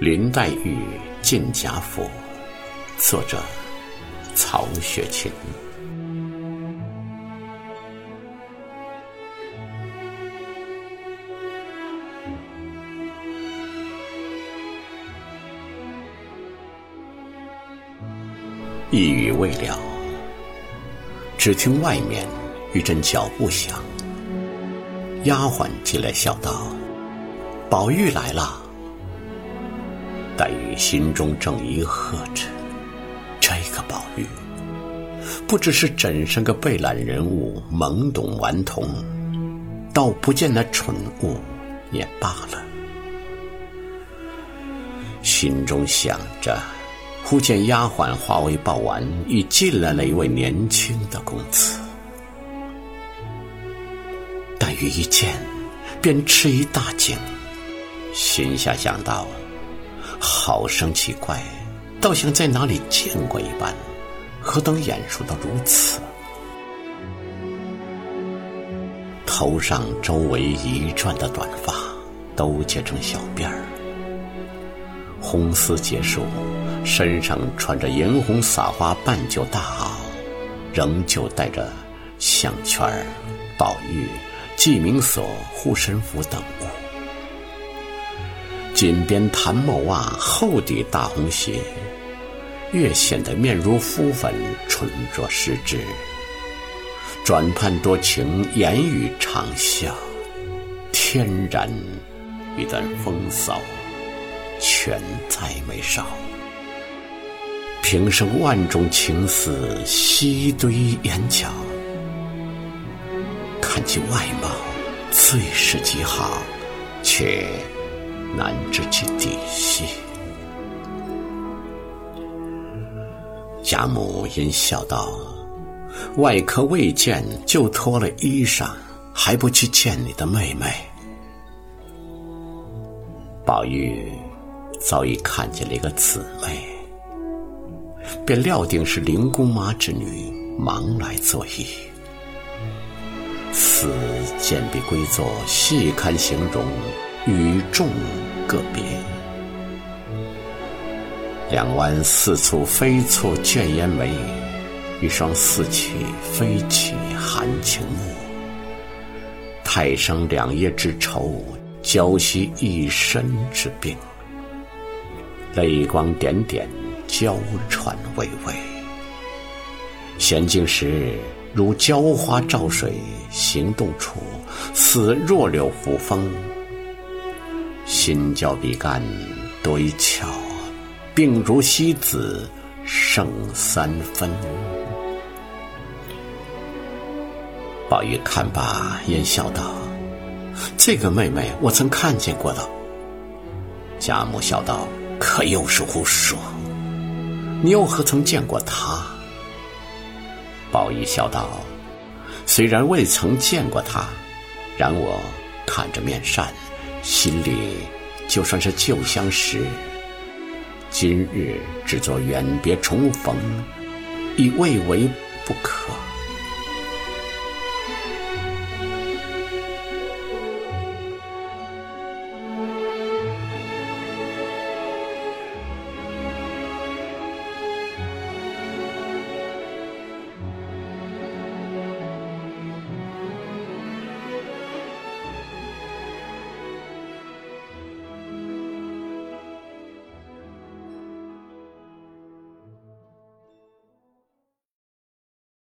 林黛玉进贾府，作者曹雪芹。一语未了，只听外面一阵脚步响。丫鬟进来笑道：“宝玉来了。”黛玉心中正疑惑着，这个宝玉不只是真是个被懒人物，懵懂顽童，倒不见那蠢物也罢了。心中想着。忽见丫鬟化为报丸，已进来了一位年轻的公子。黛玉一见，便吃一大惊，心下想到：好生奇怪，倒像在哪里见过一般，何等眼熟到如此？头上周围一转的短发，都结成小辫儿，红丝结束。身上穿着银红撒花半旧大袄，仍旧带着项圈宝玉、记名锁、护身符等物。锦边檀木袜，厚底大红鞋，越显得面如敷粉，唇若施脂。转盼多情，言语长笑，天然一段风骚，全在眉梢。平生万种情思悉堆眼角，看其外貌，最是极好，却难知其底细。贾母因笑道：“外科未见，就脱了衣裳，还不去见你的妹妹？”宝玉早已看见了一个姊妹。便料定是林姑妈之女，忙来作揖。此见笔归作，细看形容，与众个别。两弯似蹙非蹙卷烟眉，一双似起非起含情目。太生两叶之愁，娇惜一身之病。泪光点点。娇喘微微，娴静时如娇花照水，行动处似弱柳扶风。心焦比干多一窍，病如西子胜三分。宝玉看罢，焉笑道：“这个妹妹，我曾看见过的。”贾母笑道：“可又是胡说。”你又何曾见过她？宝玉笑道：“虽然未曾见过她，然我看着面善，心里就算是旧相识。今日只做远别重逢，亦未为不可。”